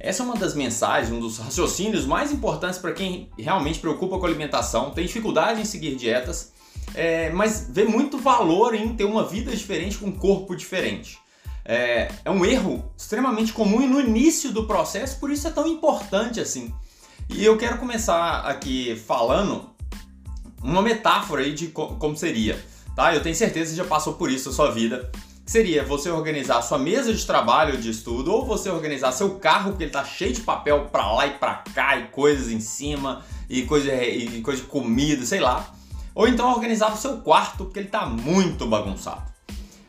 Essa é uma das mensagens, um dos raciocínios mais importantes para quem realmente preocupa com alimentação, tem dificuldade em seguir dietas, é, mas vê muito valor em ter uma vida diferente com um corpo diferente. É, é um erro extremamente comum no início do processo, por isso é tão importante assim. E eu quero começar aqui falando uma metáfora aí de como seria, tá? Eu tenho certeza que você já passou por isso na sua vida. Seria você organizar sua mesa de trabalho de estudo ou você organizar seu carro, porque ele tá cheio de papel para lá e para cá e coisas em cima e coisa, e coisa de comida, sei lá. Ou então organizar o seu quarto, porque ele tá muito bagunçado.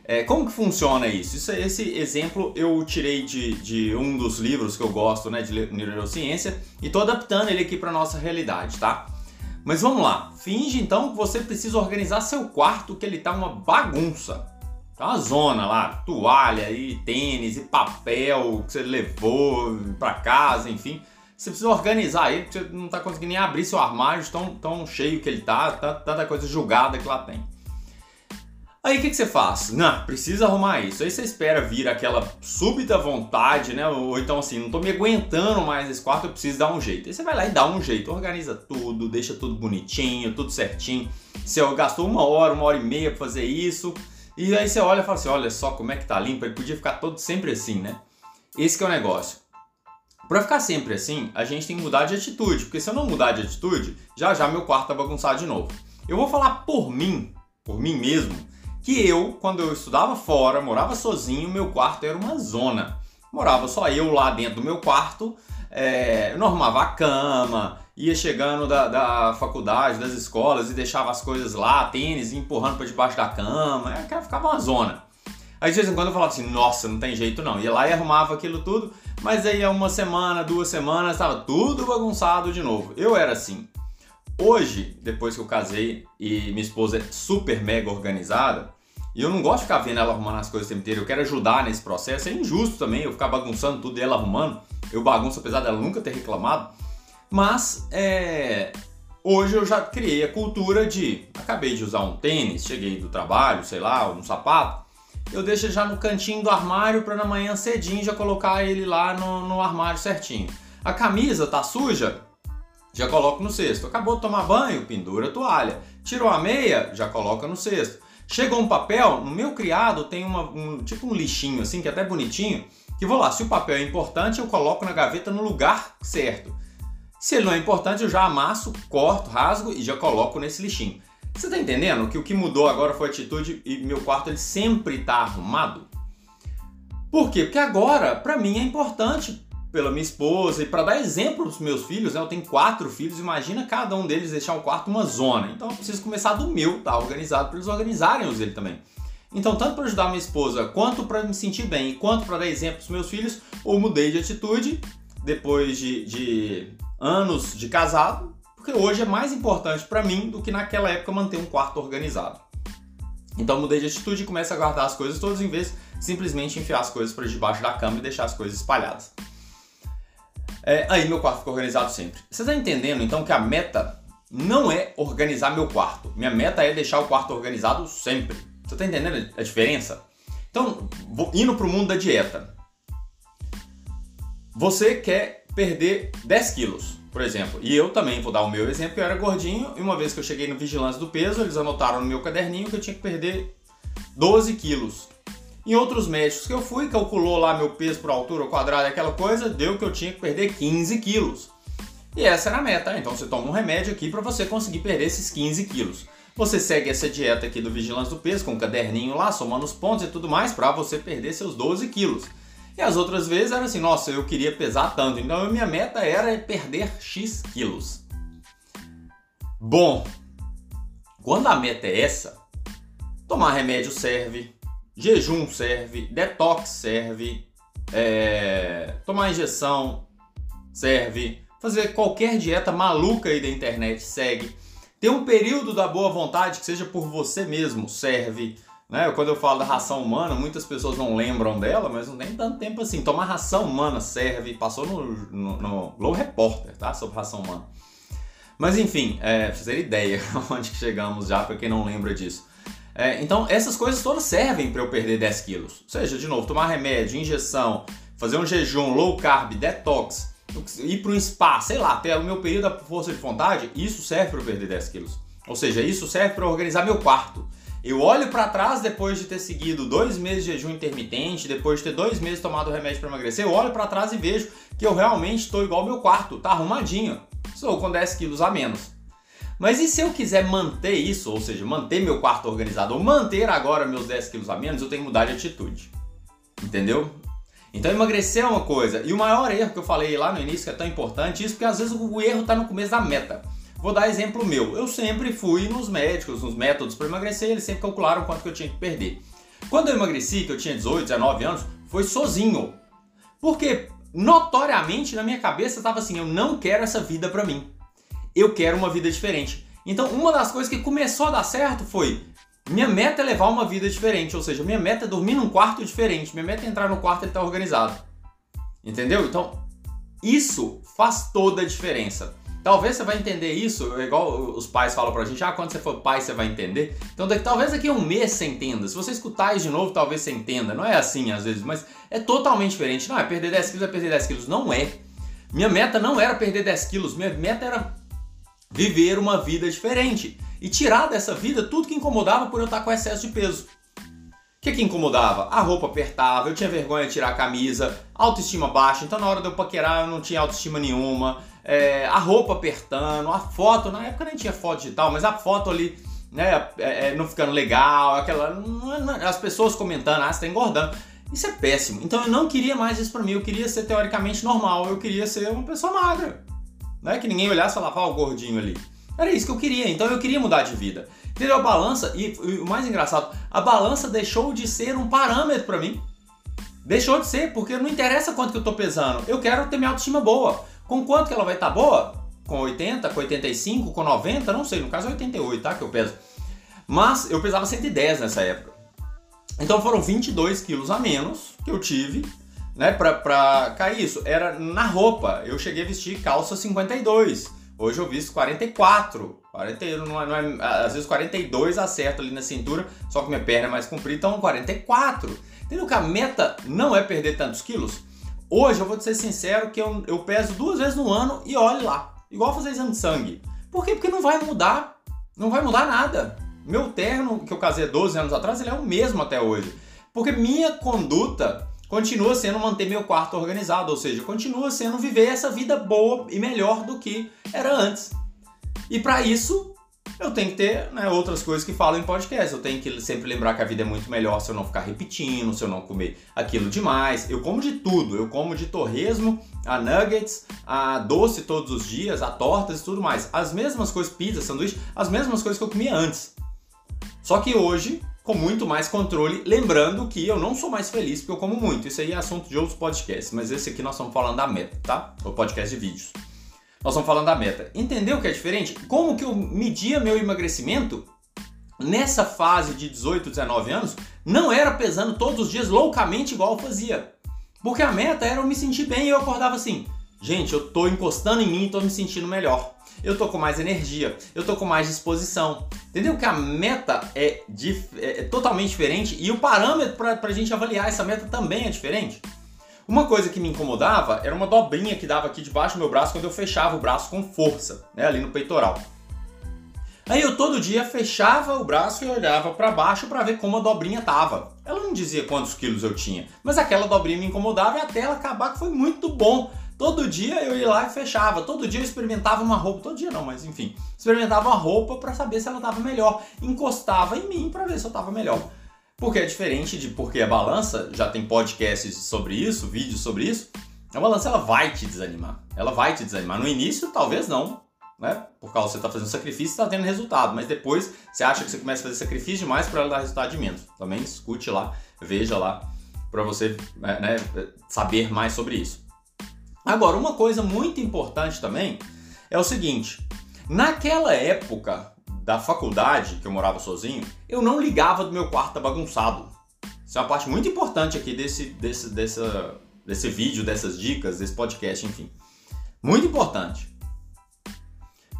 É, como que funciona isso? isso? Esse exemplo eu tirei de, de um dos livros que eu gosto, né, de neurociência, e estou adaptando ele aqui para nossa realidade, tá? Mas vamos lá. Finge então que você precisa organizar seu quarto, que ele tá uma bagunça. Tá uma zona lá, toalha e tênis e papel que você levou para casa, enfim. Você precisa organizar ele, porque você não tá conseguindo nem abrir seu armário tão, tão cheio que ele tá, tá tanta coisa julgada que lá tem. Aí o que, que, você faz? Não, precisa arrumar isso. Aí você espera vir aquela súbita vontade, né? Ou então assim, não tô me aguentando mais esse quarto, eu preciso dar um jeito. Aí você vai lá e dá um jeito, organiza tudo, deixa tudo bonitinho, tudo certinho. Você gastou uma hora, uma hora e meia pra fazer isso. E aí você olha e fala assim: olha só como é que tá limpo, ele podia ficar todo sempre assim, né? Esse é o negócio. Para ficar sempre assim, a gente tem que mudar de atitude, porque se eu não mudar de atitude, já já meu quarto tá bagunçado de novo. Eu vou falar por mim, por mim mesmo que eu, quando eu estudava fora, morava sozinho, meu quarto era uma zona. Morava só eu lá dentro do meu quarto, é, não arrumava a cama, ia chegando da, da faculdade, das escolas e deixava as coisas lá, tênis, empurrando para debaixo da cama, é, ficava uma zona. Aí de vez em quando eu falava assim, nossa, não tem jeito não. Ia lá e arrumava aquilo tudo, mas aí uma semana, duas semanas, estava tudo bagunçado de novo. Eu era assim. Hoje, depois que eu casei e minha esposa é super mega organizada, e eu não gosto de ficar vendo ela arrumando as coisas o tempo inteiro, eu quero ajudar nesse processo. É injusto também eu ficar bagunçando tudo e ela arrumando. Eu bagunço apesar dela nunca ter reclamado. Mas é, hoje eu já criei a cultura de acabei de usar um tênis, cheguei do trabalho, sei lá, um sapato. Eu deixo já no cantinho do armário para na manhã cedinho já colocar ele lá no, no armário certinho. A camisa tá suja, já coloco no cesto. Acabou de tomar banho, pendura a toalha. Tirou a meia, já coloca no cesto. Chegou um papel, no meu criado tem uma, um tipo um lixinho assim, que é até bonitinho, que vou lá, se o papel é importante, eu coloco na gaveta no lugar certo. Se ele não é importante, eu já amasso, corto, rasgo e já coloco nesse lixinho. Você está entendendo que o que mudou agora foi a atitude e meu quarto ele sempre está arrumado? Por quê? Porque agora, para mim, é importante pela minha esposa e para dar exemplo para os meus filhos, né? eu tenho quatro filhos, imagina cada um deles deixar o quarto uma zona. Então eu preciso começar do meu, tá organizado, para eles organizarem os dele também. Então, tanto para ajudar minha esposa, quanto para me sentir bem, quanto para dar exemplo para os meus filhos, eu mudei de atitude depois de, de anos de casado, porque hoje é mais importante para mim do que naquela época manter um quarto organizado. Então mudei de atitude e começo a guardar as coisas todas em vez de simplesmente enfiar as coisas para debaixo da cama e deixar as coisas espalhadas. É, aí meu quarto fica organizado sempre. Você está entendendo então que a meta não é organizar meu quarto. Minha meta é deixar o quarto organizado sempre. Você está entendendo a diferença? Então, indo para o mundo da dieta. Você quer perder 10 quilos, por exemplo. E eu também vou dar o meu exemplo, eu era gordinho e uma vez que eu cheguei no vigilância do peso, eles anotaram no meu caderninho que eu tinha que perder 12 quilos. Em outros médicos que eu fui, calculou lá meu peso por altura ao quadrado, aquela coisa, deu que eu tinha que perder 15 quilos. E essa era a meta. Então você toma um remédio aqui para você conseguir perder esses 15 quilos. Você segue essa dieta aqui do Vigilância do Peso, com um caderninho lá, somando os pontos e tudo mais, para você perder seus 12 quilos. E as outras vezes era assim, nossa, eu queria pesar tanto, então minha meta era perder X quilos. Bom, quando a meta é essa, tomar remédio serve, Jejum serve, detox serve, é, tomar injeção serve, fazer qualquer dieta maluca aí da internet segue. Ter um período da boa vontade que seja por você mesmo serve. Né? Quando eu falo da ração humana, muitas pessoas não lembram dela, mas não tem tanto tempo assim. Tomar ração humana serve. Passou no, no, no tá? Sobre ração humana. Mas enfim, é, pra vocês ideia onde que chegamos já, para quem não lembra disso. É, então, essas coisas todas servem para eu perder 10 quilos. Ou seja, de novo, tomar remédio, injeção, fazer um jejum low carb, detox, ir para um spa, sei lá, até o meu período da força de vontade, isso serve para eu perder 10 quilos. Ou seja, isso serve para organizar meu quarto. Eu olho para trás depois de ter seguido dois meses de jejum intermitente, depois de ter dois meses tomado remédio para emagrecer, eu olho para trás e vejo que eu realmente estou igual ao meu quarto, tá arrumadinho. Estou com 10 quilos a menos. Mas e se eu quiser manter isso, ou seja, manter meu quarto organizado, ou manter agora meus 10 quilos a menos, eu tenho que mudar de atitude. Entendeu? Então emagrecer é uma coisa. E o maior erro que eu falei lá no início, que é tão importante, isso porque às vezes o erro está no começo da meta. Vou dar exemplo meu. Eu sempre fui nos médicos, nos métodos para emagrecer, eles sempre calcularam quanto que eu tinha que perder. Quando eu emagreci, que eu tinha 18, 19 anos, foi sozinho. Porque notoriamente na minha cabeça estava assim, eu não quero essa vida para mim. Eu quero uma vida diferente. Então, uma das coisas que começou a dar certo foi minha meta é levar uma vida diferente, ou seja, minha meta é dormir num quarto diferente, minha meta é entrar no quarto e estar organizado. Entendeu? Então, isso faz toda a diferença. Talvez você vai entender isso, igual os pais falam pra gente, ah, quando você for pai você vai entender. Então daqui, talvez daqui a um mês você entenda. Se você escutar isso de novo, talvez você entenda. Não é assim às vezes, mas é totalmente diferente. Não, é perder 10 quilos, é perder 10 quilos. Não é. Minha meta não era perder 10 quilos, minha meta era viver uma vida diferente e tirar dessa vida tudo que incomodava por eu estar com excesso de peso. O que, que incomodava? A roupa apertava, eu tinha vergonha de tirar a camisa, autoestima baixa, então na hora de eu paquerar eu não tinha autoestima nenhuma, é, a roupa apertando, a foto, na época nem tinha foto digital, mas a foto ali, né, é, é, não ficando legal, aquela. As pessoas comentando, ah, você tá engordando. Isso é péssimo. Então eu não queria mais isso pra mim, eu queria ser teoricamente normal, eu queria ser uma pessoa magra. Não é que ninguém olhasse e falava, ah, o gordinho ali. Era isso que eu queria, então eu queria mudar de vida. Entendeu? A balança, e, e o mais engraçado, a balança deixou de ser um parâmetro para mim. Deixou de ser, porque não interessa quanto que eu tô pesando. Eu quero ter minha autoestima boa. Com quanto que ela vai estar tá boa? Com 80, com 85, com 90? Não sei, no caso é 88, tá? Que eu peso. Mas eu pesava 110 nessa época. Então foram 22 quilos a menos que eu tive, né, pra, pra cair isso. Era na roupa. Eu cheguei a vestir calça 52. Hoje eu visto 44. 40, não é, não é, às vezes 42 acerto ali na cintura, só que minha perna é mais comprida, então 44. Entendeu que a meta não é perder tantos quilos? Hoje eu vou te ser sincero que eu, eu peso duas vezes no ano e olhe lá. Igual fazer exame de sangue. Por quê? Porque não vai mudar. Não vai mudar nada. Meu terno, que eu casei 12 anos atrás, ele é o mesmo até hoje. Porque minha conduta continua sendo manter meu quarto organizado, ou seja, continua sendo viver essa vida boa e melhor do que era antes. E para isso, eu tenho que ter né, outras coisas que falam em podcast. Eu tenho que sempre lembrar que a vida é muito melhor se eu não ficar repetindo, se eu não comer aquilo demais. Eu como de tudo. Eu como de torresmo, a nuggets, a doce todos os dias, a tortas e tudo mais. As mesmas coisas, pizza, sanduíche, as mesmas coisas que eu comia antes. Só que hoje com muito mais controle, lembrando que eu não sou mais feliz porque eu como muito. Isso aí é assunto de outros podcasts, mas esse aqui nós estamos falando da meta, tá? O podcast de vídeos. Nós estamos falando da meta. Entendeu que é diferente? Como que eu media meu emagrecimento nessa fase de 18, 19 anos? Não era pesando todos os dias loucamente igual eu fazia. Porque a meta era eu me sentir bem e eu acordava assim, gente, eu tô encostando em mim e tô me sentindo melhor eu tô com mais energia, eu tô com mais disposição. Entendeu que a meta é, é, é totalmente diferente e o parâmetro para a gente avaliar essa meta também é diferente. Uma coisa que me incomodava era uma dobrinha que dava aqui debaixo do meu braço quando eu fechava o braço com força, né, ali no peitoral. Aí eu todo dia fechava o braço e olhava para baixo para ver como a dobrinha tava. Ela não dizia quantos quilos eu tinha, mas aquela dobrinha me incomodava e até ela acabar que foi muito bom Todo dia eu ia lá e fechava, todo dia eu experimentava uma roupa, todo dia não, mas enfim, experimentava uma roupa para saber se ela estava melhor, encostava em mim para ver se eu estava melhor. Porque é diferente de porque a balança, já tem podcasts sobre isso, vídeos sobre isso, a balança ela vai te desanimar. Ela vai te desanimar. No início, talvez não, né? Por causa que você está fazendo sacrifício, está tendo resultado. Mas depois você acha que você começa a fazer sacrifício demais para ela dar resultado de menos. Também escute lá, veja lá, para você né, saber mais sobre isso. Agora, uma coisa muito importante também é o seguinte: naquela época da faculdade, que eu morava sozinho, eu não ligava do meu quarto tá bagunçado. Isso é uma parte muito importante aqui desse, desse, dessa, desse vídeo, dessas dicas, desse podcast, enfim. Muito importante.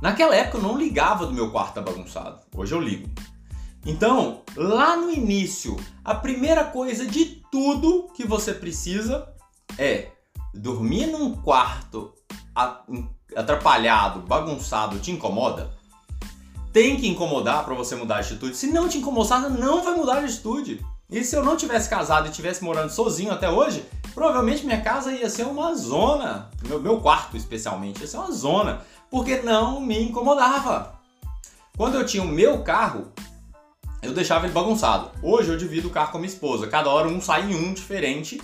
Naquela época eu não ligava do meu quarto tá bagunçado. Hoje eu ligo. Então, lá no início, a primeira coisa de tudo que você precisa é dormir num quarto atrapalhado, bagunçado, te incomoda? Tem que incomodar para você mudar de atitude. Se não te incomodar, não vai mudar de atitude. E se eu não tivesse casado e tivesse morando sozinho até hoje, provavelmente minha casa ia ser uma zona. Meu, meu quarto, especialmente, ia ser uma zona. Porque não me incomodava. Quando eu tinha o meu carro, eu deixava ele bagunçado. Hoje eu divido o carro com a minha esposa. Cada hora um sai em um diferente.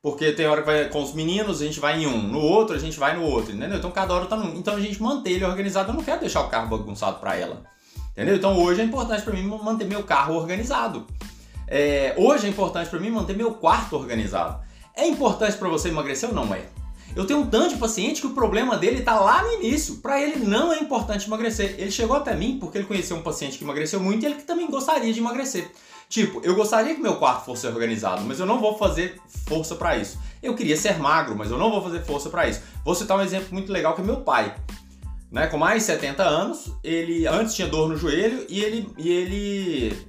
Porque tem hora que vai com os meninos, a gente vai em um. No outro, a gente vai no outro, entendeu? Então cada hora tá num. Então a gente mantém ele organizado. Eu não quero deixar o carro bagunçado para ela. Entendeu? Então hoje é importante para mim manter meu carro organizado. É, hoje é importante para mim manter meu quarto organizado. É importante para você emagrecer ou não é? Eu tenho um tanto de paciente que o problema dele está lá no início. Para ele não é importante emagrecer. Ele chegou até mim porque ele conheceu um paciente que emagreceu muito e ele que também gostaria de emagrecer. Tipo, eu gostaria que meu quarto fosse organizado, mas eu não vou fazer força para isso. Eu queria ser magro, mas eu não vou fazer força para isso. Vou citar um exemplo muito legal que é meu pai. Né, com mais de 70 anos, ele antes tinha dor no joelho e ele, e ele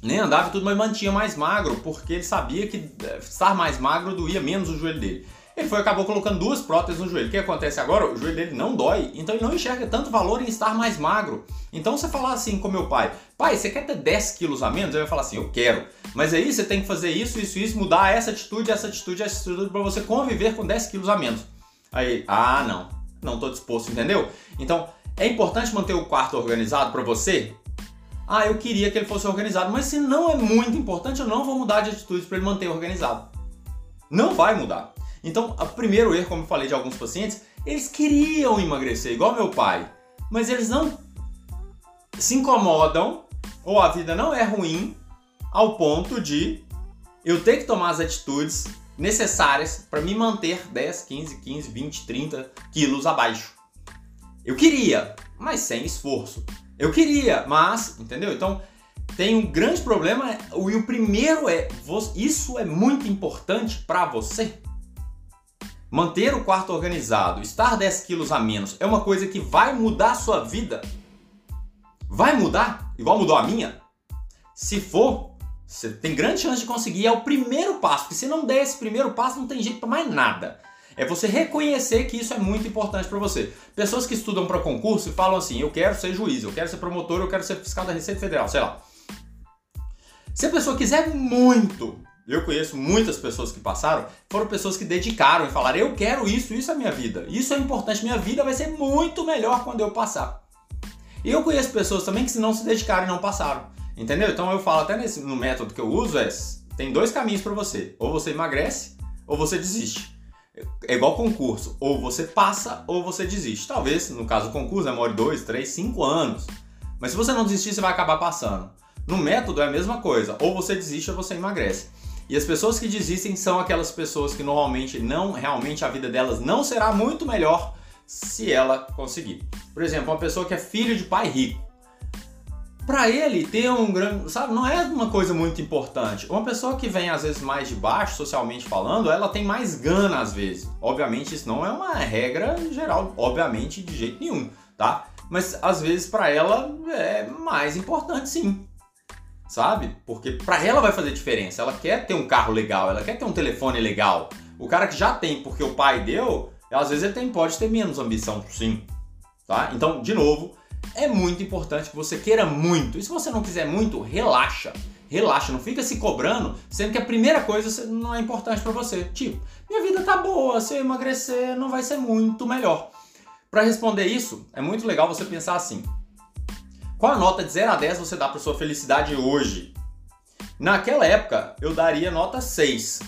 nem andava e tudo, mas mantinha mais magro, porque ele sabia que eh, estar mais magro doía menos o joelho dele. Ele foi acabou colocando duas próteses no joelho. O que acontece agora? O joelho dele não dói, então ele não enxerga tanto valor em estar mais magro. Então você falar assim com meu pai, pai, você quer ter 10 quilos a menos? Ele vai falar assim, eu quero. Mas aí você tem que fazer isso, isso, isso, mudar essa atitude, essa atitude, essa atitude para você conviver com 10 quilos a menos. Aí, ah, não, não estou disposto, entendeu? Então, é importante manter o quarto organizado para você? Ah, eu queria que ele fosse organizado, mas se não é muito importante, eu não vou mudar de atitude para ele manter organizado. Não vai mudar. Então, o primeiro erro, como eu falei de alguns pacientes, eles queriam emagrecer, igual meu pai, mas eles não se incomodam ou a vida não é ruim ao ponto de eu ter que tomar as atitudes necessárias para me manter 10, 15, 15, 20, 30 quilos abaixo. Eu queria, mas sem esforço. Eu queria, mas, entendeu? Então, tem um grande problema e o primeiro é, isso é muito importante para você? Manter o quarto organizado, estar 10 quilos a menos, é uma coisa que vai mudar a sua vida? Vai mudar? Igual mudou a minha? Se for, você tem grande chance de conseguir. É o primeiro passo, porque se não der esse primeiro passo, não tem jeito para mais nada. É você reconhecer que isso é muito importante para você. Pessoas que estudam para concurso e falam assim: eu quero ser juiz, eu quero ser promotor, eu quero ser fiscal da Receita Federal, sei lá. Se a pessoa quiser muito eu conheço muitas pessoas que passaram, foram pessoas que dedicaram e falaram: eu quero isso, isso é minha vida, isso é importante, minha vida vai ser muito melhor quando eu passar. E eu conheço pessoas também que se não se dedicaram e não passaram, entendeu? Então eu falo até nesse, no método que eu uso é tem dois caminhos para você, ou você emagrece ou você desiste. É igual concurso, ou você passa ou você desiste. Talvez, no caso do concurso, demore dois, três, cinco anos. Mas se você não desistir, você vai acabar passando. No método é a mesma coisa, ou você desiste ou você emagrece. E as pessoas que desistem são aquelas pessoas que normalmente não, realmente a vida delas não será muito melhor se ela conseguir. Por exemplo, uma pessoa que é filho de pai rico. Para ele ter um grande, sabe, não é uma coisa muito importante. Uma pessoa que vem às vezes mais de baixo, socialmente falando, ela tem mais gana às vezes. Obviamente isso não é uma regra geral, obviamente de jeito nenhum, tá? Mas às vezes para ela é mais importante sim sabe? Porque para ela vai fazer diferença. Ela quer ter um carro legal, ela quer ter um telefone legal. O cara que já tem porque o pai deu, às vezes ele tem, pode ter menos ambição, sim. Tá? Então, de novo, é muito importante que você queira muito. E se você não quiser muito, relaxa. Relaxa, não fica se cobrando, sendo que a primeira coisa não é importante para você. Tipo, minha vida tá boa, se eu emagrecer não vai ser muito melhor. Para responder isso, é muito legal você pensar assim: qual a nota de 0 a 10 você dá para sua felicidade hoje? Naquela época, eu daria nota 6.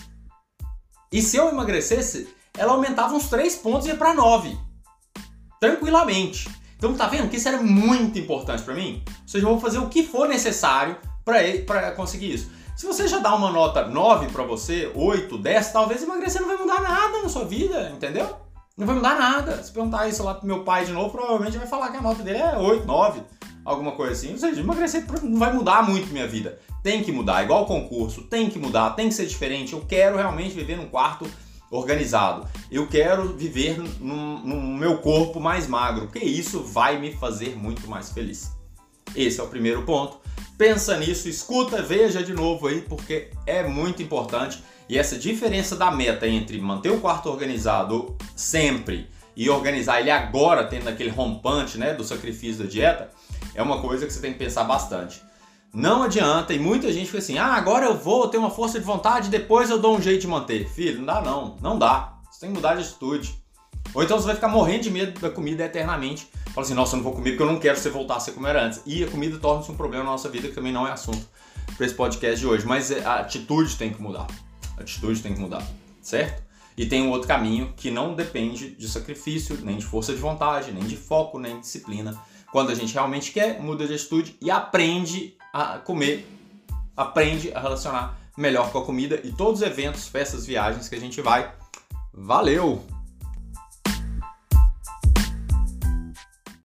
E se eu emagrecesse, ela aumentava uns 3 pontos e ia para 9. Tranquilamente. Então tá vendo que isso era muito importante para mim? Ou seja, eu vou fazer o que for necessário para conseguir isso. Se você já dá uma nota 9 para você, 8, 10, talvez emagrecer não vai mudar nada na sua vida, entendeu? Não vai mudar nada. Se perguntar isso lá pro meu pai de novo, provavelmente vai falar que a nota dele é 8, 9 alguma coisa assim. Ou seja, emagrecer não vai mudar muito minha vida. Tem que mudar, igual concurso, tem que mudar, tem que ser diferente. Eu quero realmente viver num quarto organizado. Eu quero viver no meu corpo mais magro, porque isso vai me fazer muito mais feliz. Esse é o primeiro ponto. Pensa nisso, escuta, veja de novo aí, porque é muito importante. E essa diferença da meta entre manter o quarto organizado sempre e organizar ele agora, tendo aquele rompante né, do sacrifício da dieta, é uma coisa que você tem que pensar bastante. Não adianta, e muita gente fica assim: ah, agora eu vou ter uma força de vontade, depois eu dou um jeito de manter. Filho, não dá não, não dá. Você tem que mudar de atitude. Ou então você vai ficar morrendo de medo da comida eternamente. Fala assim, nossa, eu não vou comer porque eu não quero você voltar a ser como era antes. E a comida torna-se um problema na nossa vida que também não é assunto para esse podcast de hoje. Mas a atitude tem que mudar. A atitude tem que mudar, certo? E tem um outro caminho que não depende de sacrifício, nem de força de vontade, nem de foco, nem de disciplina. Quando a gente realmente quer, muda de atitude e aprende a comer, aprende a relacionar melhor com a comida e todos os eventos, festas, viagens que a gente vai. Valeu!